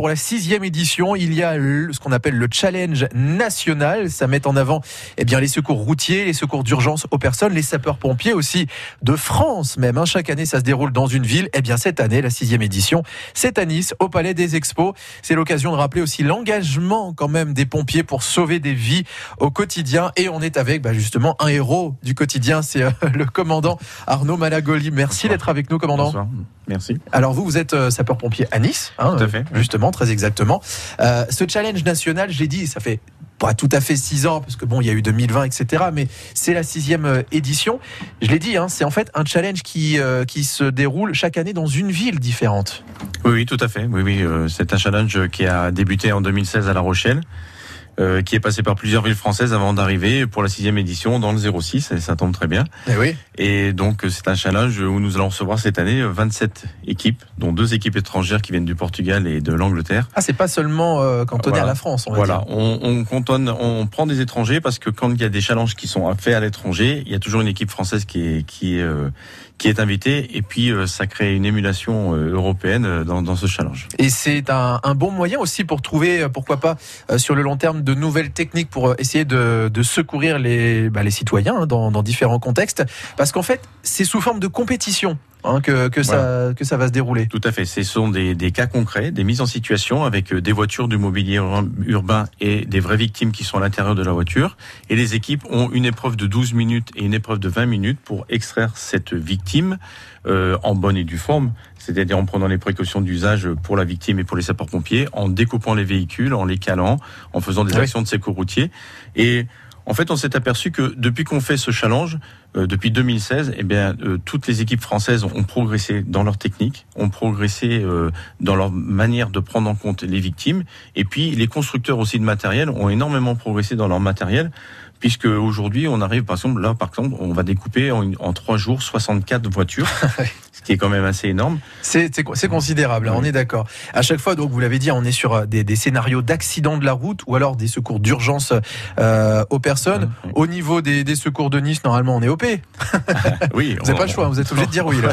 Pour la sixième édition, il y a ce qu'on appelle le challenge national. Ça met en avant eh bien, les secours routiers, les secours d'urgence aux personnes, les sapeurs-pompiers aussi de France même. Hein. Chaque année, ça se déroule dans une ville. Eh bien, cette année, la sixième édition, c'est à Nice, au Palais des Expos. C'est l'occasion de rappeler aussi l'engagement quand même des pompiers pour sauver des vies au quotidien. Et on est avec bah, justement un héros du quotidien, c'est euh, le commandant Arnaud Malagoli. Merci d'être avec nous, commandant. Merci. Alors vous, vous êtes euh, sapeur-pompier à Nice, hein, tout à fait. justement très exactement. Euh, ce challenge national, je l'ai dit, ça fait pas tout à fait six ans, parce que bon, il y a eu 2020, etc. Mais c'est la sixième euh, édition. Je l'ai dit, hein, c'est en fait un challenge qui, euh, qui se déroule chaque année dans une ville différente. Oui, oui, tout à fait. Oui, oui, c'est un challenge qui a débuté en 2016 à La Rochelle. Euh, qui est passé par plusieurs villes françaises avant d'arriver pour la sixième édition dans le 06, et ça tombe très bien. Et, eh oui. et donc c'est un challenge où nous allons recevoir cette année 27 équipes, dont deux équipes étrangères qui viennent du Portugal et de l'Angleterre. Ah, c'est pas seulement euh, cantonné à la France, on va Voilà, On, on cantonne, on prend des étrangers parce que quand il y a des challenges qui sont faits à l'étranger, il y a toujours une équipe française qui est qui est euh, qui est invitée et puis euh, ça crée une émulation européenne dans, dans ce challenge. Et c'est un, un, bon moyen aussi pour trouver, pourquoi pas, sur le long terme, de nouvelles techniques pour euh, essayer de, secourir les, bah, les citoyens hein, dans, différents contextes. Parce qu'en fait, c'est sous forme de compétition. Hein, que, ça, que ça va se dérouler. Tout à fait. Ce sont des, cas concrets, des mises en situation avec euh, des voitures du mobilier urbain et des vraies victimes qui sont à l'intérieur de la voiture. Et les équipes ont une épreuve de 12 minutes et une épreuve de 20 minutes pour extraire cette victime euh, en bonne et due forme, c'est-à-dire en prenant les précautions d'usage pour la victime et pour les sapeurs-pompiers, en découpant les véhicules, en les calant, en faisant des actions de secours routier. Et en fait, on s'est aperçu que depuis qu'on fait ce challenge, depuis 2016, eh bien, euh, toutes les équipes françaises ont progressé dans leur technique, ont progressé dans leur manière de prendre en compte les victimes, et puis les constructeurs aussi de matériel ont énormément progressé dans leur matériel puisque aujourd'hui on arrive par exemple là par exemple on va découper en, trois jours 64 voitures ce qui est quand même assez énorme. C'est considérable hein, on est d'accord. À chaque fois donc vous l'avez dit on est sur euh, des, scénarios d'accident de la route ou alors des secours d'urgence euh, aux personnes. Au niveau des, secours de Nice normalement on est OP oui vous n'avez pas le choix vous êtes obligé de dire oui là.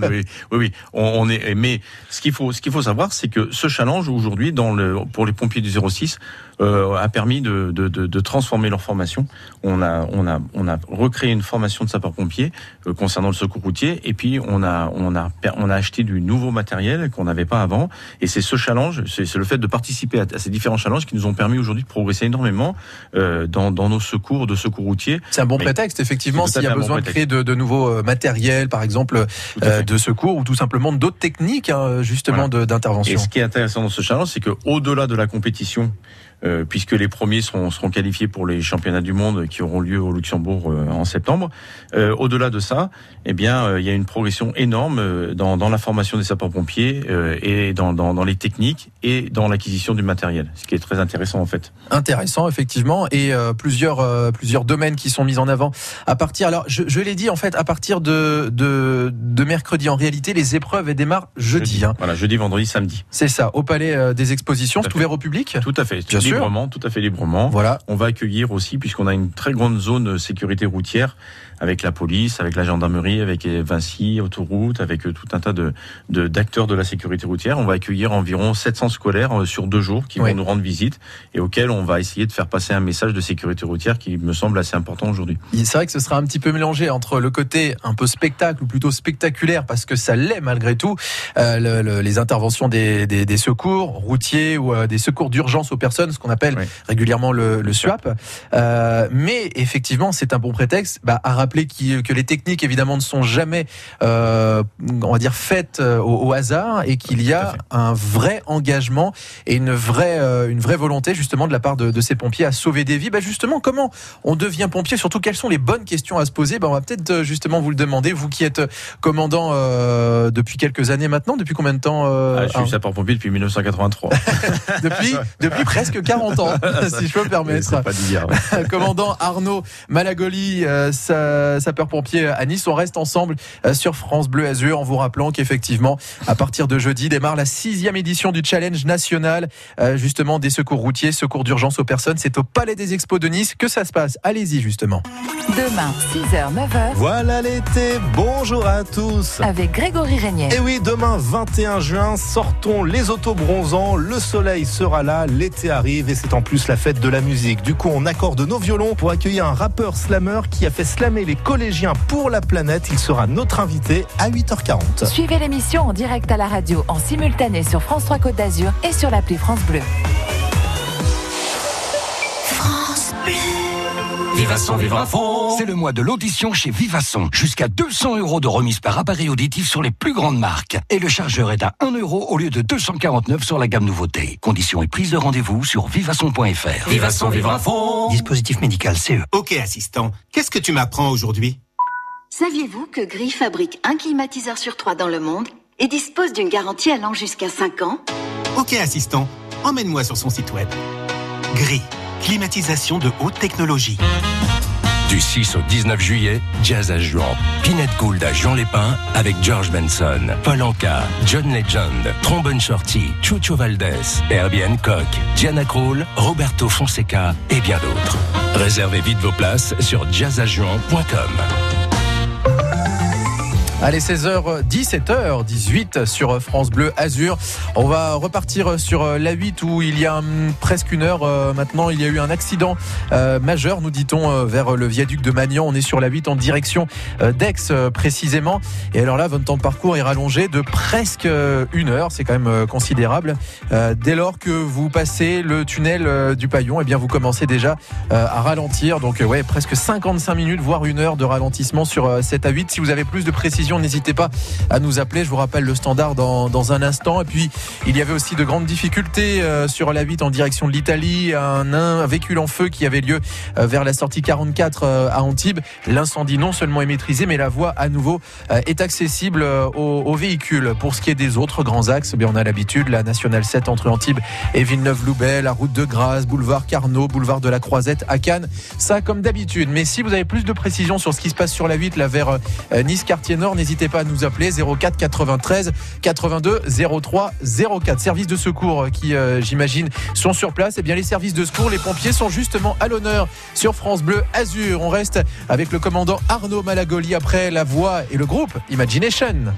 oui oui on, est mais ce qu'il faut ce qu'il faut savoir c'est que ce challenge aujourd'hui dans le pour les pompiers du 06 euh, a permis de, de, de transformer leur formation on a, on a, on a recréé une formation de sapeurs-pompiers euh, concernant le secours routier, et puis on a, on a, on a acheté du nouveau matériel qu'on n'avait pas avant. Et c'est ce challenge, c'est le fait de participer à, ces différents challenges qui nous ont permis aujourd'hui de progresser énormément euh, dans, dans, nos secours de secours routier. C'est un bon prétexte, effectivement, s'il y a besoin de créer de, de nouveaux euh, matériels, par exemple, de secours ou tout simplement d'autres techniques, hein, justement, d'intervention. Et ce qui est intéressant dans ce challenge, c'est que au-delà de la compétition, euh, puisque les premiers seront, seront, qualifiés pour les championnats du monde qui auront lieu au Luxembourg euh, en septembre. Euh, au-delà de ça, eh bien, il y a une progression énorme dans, dans la formation des sapeurs-pompiers et dans, dans, dans, les techniques et dans l'acquisition du matériel, ce qui est très intéressant en fait. Intéressant effectivement et plusieurs plusieurs domaines qui sont mis en avant à partir. Alors, je, je l'ai dit en fait à partir de, de, de mercredi. En réalité, les épreuves démarrent jeudi. jeudi hein. Voilà, jeudi, vendredi, samedi. C'est ça, au Palais des Expositions. C'est ouvert au public. Tout à fait librement, tout à fait librement. Voilà. On va accueillir aussi, puisqu'on a une très grande zone sécurité routière, avec la police, avec la gendarmerie, avec Vinci, autoroute, avec euh, tout un tas de d'acteurs de, la sécurité routière. On va accueillir environ 700 scolaires euh, sur deux jours qui vont nous rendre visite et auxquels on va essayer de faire passer un message de sécurité routière qui me semble assez important aujourd'hui. C'est vrai que ce sera un petit peu mélangé entre le côté un peu spectacle ou plutôt spectaculaire parce que ça l'est malgré tout, euh, les interventions des, des, des, secours routiers ou des secours d'urgence aux personnes, ce qu'on appelle régulièrement le, le SWAP. Euh, mais effectivement, c'est un bon prétexte bah, à rappeler que les techniques évidemment ne sont jamais, euh, on va dire, faites euh, au, hasard et qu'il y a un vrai engagement et une vraie, euh, une vraie volonté justement de la part de, de ces pompiers à sauver des vies. Bah justement, comment on devient pompier Surtout, quelles sont les bonnes questions à se poser? Bah, On va peut-être justement vous le demander, vous qui êtes commandant euh, depuis quelques années maintenant. Depuis combien de temps ah, Je suis sapeur-pompier depuis 1983. depuis, depuis presque 40 ans, si je peux me permettre. Pas dire, Commandant Arnaud Malagoli, ça sapeurs-pompiers à Nice. On reste ensemble sur France Bleu Azur en vous rappelant qu'effectivement, à partir de jeudi, démarre la sixième édition du challenge national, justement des secours routiers, secours d'urgence aux personnes. C'est au Palais des Expos de Nice que ça se passe. Allez-y justement. Demain, 6h, 9h. Voilà l'été. Bonjour à tous. Avec Grégory Régnier. Et oui, demain, 21 juin, sortons les autos bronzants. Le soleil sera là, l'été arrive et c'est en plus la fête de la musique. Du coup, on accorde nos violons pour accueillir un rappeur slammer qui a fait slammer les collégiens pour la planète. Il sera notre invité à 8h40. Suivez l'émission en direct à la radio, en simultané sur France 3 Côte d'Azur et sur l'appli France Bleu. France Bleu. Vivasson, vivre à fond. C'est le mois de l'audition chez Vivasson. Jusqu'à 200 euros de remise par appareil auditif sur les plus grandes marques. Et le chargeur est à 1 euro au lieu de 249 sur la gamme nouveauté. Conditions et prise de rendez-vous sur vivasson.fr. Vivasson, vivre à fond. Dispositif médical CE. Ok, assistant. Qu'est-ce que tu m'apprends aujourd'hui? Saviez-vous que Gris fabrique un climatiseur sur trois dans le monde et dispose d'une garantie allant jusqu'à 5 ans? Ok, assistant. Emmène-moi sur son site web. Gris climatisation de haute technologie. Du 6 au 19 juillet, Jazz à Juan. Pinette Gould à Jean Lépin avec George Benson, Paul Anka, John Legend, Trombone Shorty, Chucho Valdez, Herbie Hancock, Diana Krall, Roberto Fonseca et bien d'autres. Réservez vite vos places sur jazzajuan.com. Allez, 16h, 17h, 18 sur France Bleu Azur. On va repartir sur la 8 où il y a hum, presque une heure euh, maintenant, il y a eu un accident euh, majeur, nous dit-on, euh, vers le viaduc de Magnan. On est sur la 8 en direction d'Aix précisément. Et alors là, votre temps de parcours est rallongé de presque une heure. C'est quand même considérable. Dès lors que vous passez le tunnel du Paillon, eh bien vous commencez déjà à ralentir. Donc ouais, presque 55 minutes, voire une heure de ralentissement sur cette A8. Si vous avez plus de précision, n'hésitez pas à nous appeler. Je vous rappelle le standard dans, dans, un instant. Et puis, il y avait aussi de grandes difficultés euh, sur la 8 en direction de l'Italie. Un, véhicule en feu qui avait lieu euh, vers la sortie 44 euh, à Antibes. L'incendie non seulement est maîtrisé, mais la voie à nouveau est accessible aux, véhicules. Pour ce qui est des autres grands axes, eh bien, on a l'habitude. La nationale 7 entre Antibes et Villeneuve-Loubet, la route de Grasse, boulevard Carnot, boulevard de la Croisette à Cannes. Ça, comme d'habitude. Mais si vous avez plus de précisions sur ce qui se passe sur la 8, là vers Nice-Quartier Nord, n'hésitez pas à nous appeler 04 93 82 03 04. Services de secours qui, euh, j'imagine, sont sur place. Et eh bien, les services de secours, les pompiers sont justement à l'honneur sur France Bleu Azur. On reste avec le commandant Arnaud Malagoli après la voix et le groupe Imagination.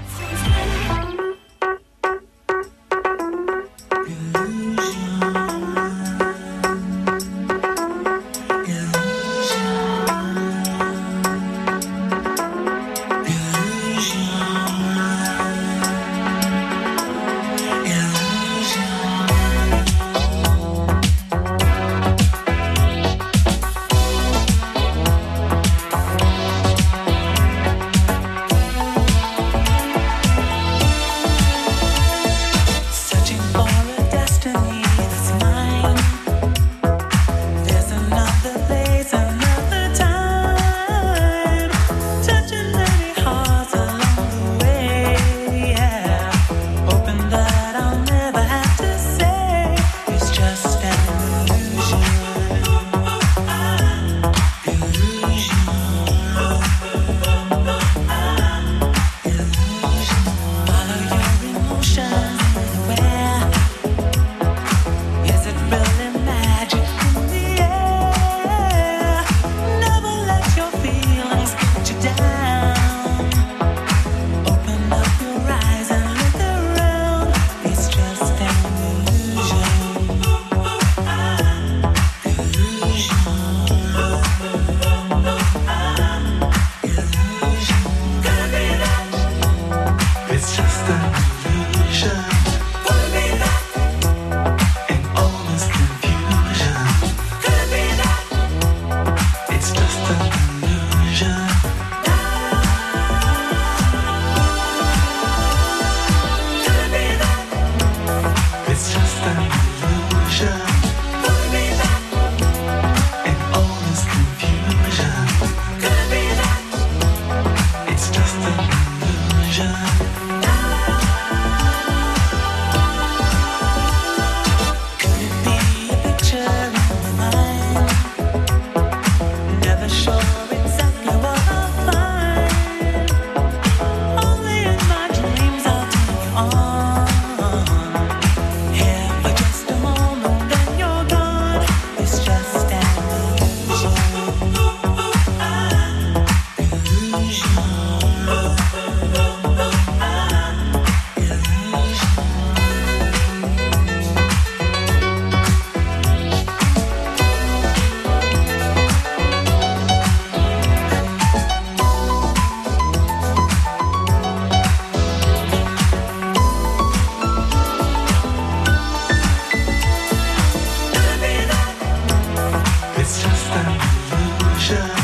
It's just an illusion.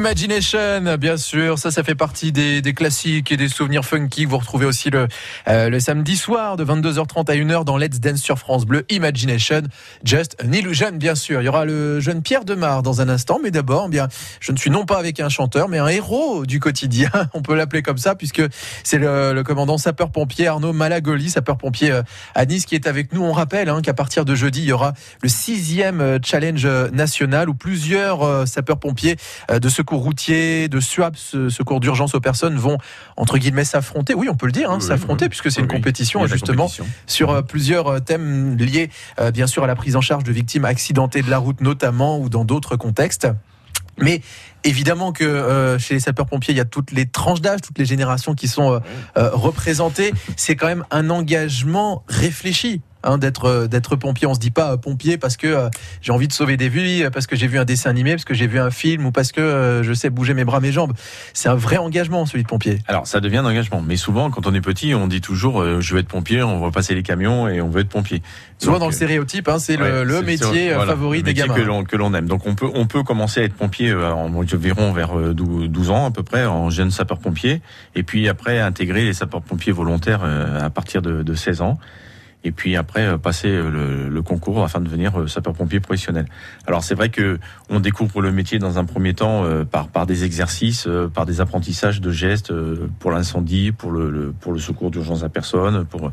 Imagination, bien sûr, ça, ça fait partie des, classiques et des souvenirs funky que vous retrouvez aussi le, euh, le samedi soir de 22h30 à 1h dans Let's Dance sur France Bleu. Imagination, Just an Illusion, bien sûr. Il y aura le jeune Pierre Demar dans un instant, mais d'abord, eh bien, je ne suis non pas avec un chanteur, mais un héros du quotidien. On peut l'appeler comme ça, puisque c'est le, commandant sapeur-pompier Arnaud Malagoli, sapeur-pompier euh, à Nice, qui est avec nous. On rappelle hein, qu'à partir de jeudi, il y aura le sixième euh, challenge national où plusieurs sapeurs-pompiers de secours routier, de SUAPS, secours d'urgence aux personnes, vont entre guillemets s'affronter. Oui, on peut le dire, hein, Oui, s'affronter, oui. puisque c'est Oui, une compétition justement compétition. sur euh, plusieurs euh, thèmes liés, euh, bien sûr, à la prise en charge de victimes accidentées de la route, notamment ou dans d'autres contextes. Mais évidemment que euh, chez les sapeurs-pompiers, il y a toutes les tranches d'âge, toutes les générations qui sont euh, euh, représentées. C'est quand même un engagement réfléchi. Hein, d'être euh, d'être pompier, on se dit pas euh, pompier parce que euh, j'ai envie de sauver des vies, parce que j'ai vu un dessin animé, parce que j'ai vu un film ou parce que euh, je sais bouger mes bras, mes jambes. C'est un vrai engagement celui de pompier. Alors, ça devient un engagement. Mais souvent, quand on est petit, on dit toujours euh, je veux être pompier, on voit passer les camions et on veut être pompier. Souvent Donc, dans le stéréotype, hein, c'est le, ouais, le c'est- métier voilà, favori le des gamins. que l'on que l'on aime. Donc on peut on peut commencer à être pompier en environ vers euh, 12 12 ans à peu près en jeune sapeur-pompier et puis après intégrer les sapeurs-pompiers volontaires euh, à partir de, de 16 ans et puis après euh, passer euh, le, le concours afin de devenir euh, sapeur-pompier professionnel. Alors c'est vrai que on découvre le métier dans un premier temps par par des exercices, par des apprentissages de gestes pour l'incendie, pour le, le- pour le secours d'urgence à personne, pour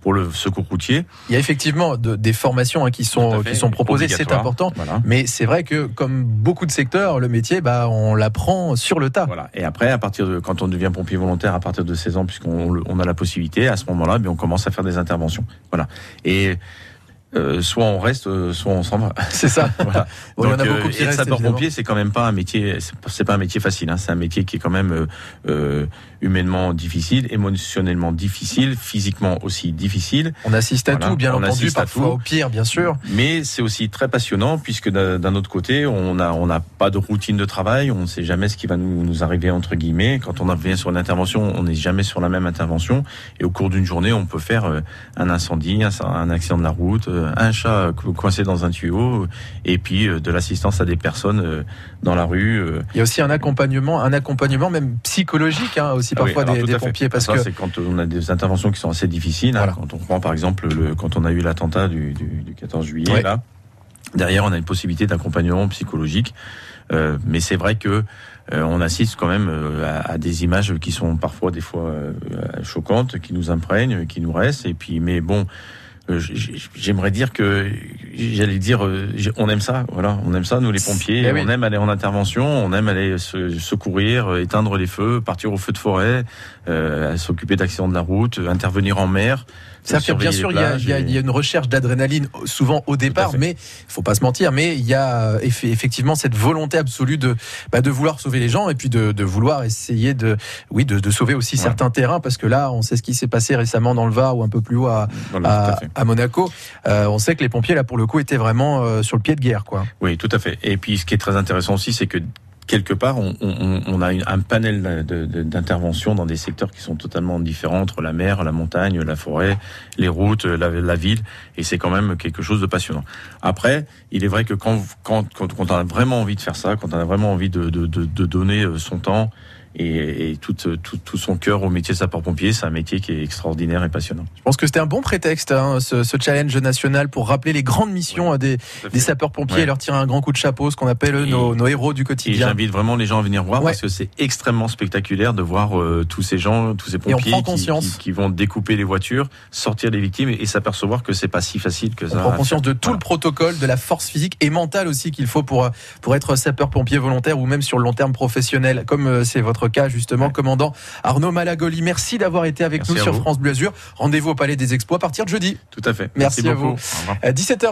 pour le secours routier. Il y a effectivement de- des formations hein, qui sont fait, qui sont proposées, c'est important. Voilà. Mais c'est vrai que comme beaucoup de secteurs, le métier, bah, on l'apprend sur le tas. Voilà. Et après, à partir de quand on devient pompier volontaire, à partir de 16 ans, puisqu'on on a la possibilité, à ce moment-là, mais on commence à faire des interventions. Voilà. Et euh, soit on reste, euh, soit on s'en va. C'est ça. voilà. Bon, il y en Donc, a beaucoup euh, qui être restent, sapeur-pompier, c'est quand même pas un métier, c'est pas- un métier facile. Hein. C'est un métier qui est quand même euh, euh, humainement difficile, émotionnellement difficile, physiquement aussi difficile. On assiste à Voilà, tout, bien on entendu, assiste à parfois au pire, bien sûr. Mais c'est aussi très passionnant puisque d'un autre côté, on a on n'a pas de routine de travail, on ne sait jamais ce qui va nous, nous arriver entre guillemets. Quand on vient sur une intervention, on n'est jamais sur la même intervention et au cours d'une journée, on peut faire euh, un incendie, un, un accident de la route, euh, un chat co- coincé dans un tuyau et puis euh, de l'assistance à des personnes euh, dans la rue. euh. Il y a aussi un accompagnement, un accompagnement même psychologique, hein, aussi Ah oui, parfois alors des, des pompiers, parce Ça, que c'est quand on a des interventions qui sont assez difficiles. hein. Quand on prend par exemple le, quand on a eu l'attentat du, du, du 14 juillet, Ouais. là, derrière on a une possibilité d'accompagnement psychologique. Euh, mais c'est vrai que euh, on assiste quand même euh, à, à des images qui sont parfois des fois euh, choquantes, qui nous imprègnent, qui nous restent. Et puis, mais bon. Euh, J'aimerais dire que j'allais dire euh, on aime ça voilà. On aime ça nous les pompiers. Eh oui. on aime aller en intervention on aime aller se secourir euh, éteindre les feux partir au feu de forêt euh, s'occuper d'accidents de la route intervenir en mer ça fait bien sûr, il y, il et- il y a une recherche d'adrénaline souvent au départ, mais faut pas se mentir, mais il y a euh, eff- effectivement cette volonté absolue de bah, de vouloir sauver les gens et puis de, de vouloir essayer de oui de, de sauver aussi Ouais. certains terrains parce que là, on sait ce qui s'est passé récemment dans le Var ou un peu plus haut à, à à Monaco. Euh, on sait que les pompiers là pour le coup étaient vraiment euh, sur le pied de guerre, quoi. Oui, tout à fait. Et puis, ce qui est très intéressant aussi, c'est que quelque part, on, on, on a un panel d'interventions dans des secteurs qui sont totalement différents entre la mer, la montagne, la forêt, les routes, la, la ville, et c'est quand même quelque chose de passionnant. Après, il est vrai que quand, quand, quand, quand on a vraiment envie de faire ça, quand on a vraiment envie de, de, de, de donner euh, son temps et, et tout, tout, tout son cœur au métier de sapeur-pompier, c'est un métier qui est extraordinaire et passionnant. Je pense que c'était un bon prétexte, hein, ce, ce challenge national, pour rappeler les grandes missions euh, des, sapeurs-pompiers Ouais. et leur tirer un grand coup de chapeau, ce qu'on appelle Et- nos, nos héros du Et quotidien. j'invite vraiment les gens à venir voir Ouais. parce que c'est extrêmement spectaculaire de voir euh, tous ces gens, tous ces on pompiers prend qui, qui- qui vont découper les voitures, sortir les victimes et, et s'apercevoir que c'est pas si facile que On ça. prend à conscience de tout le protocole, de la force physique et mentale aussi qu'il faut pour, euh, pour être sapeur-pompier volontaire ou même sur le long terme professionnel, comme c'est votre cas justement, Ouais. commandant Arnaud Malagoli. Merci d'avoir été avec Merci nous sur vous. France Bleu Azur. Rendez-vous au Palais des Expos à partir de jeudi. Tout à fait. Merci à beaucoup. vous. À 17h.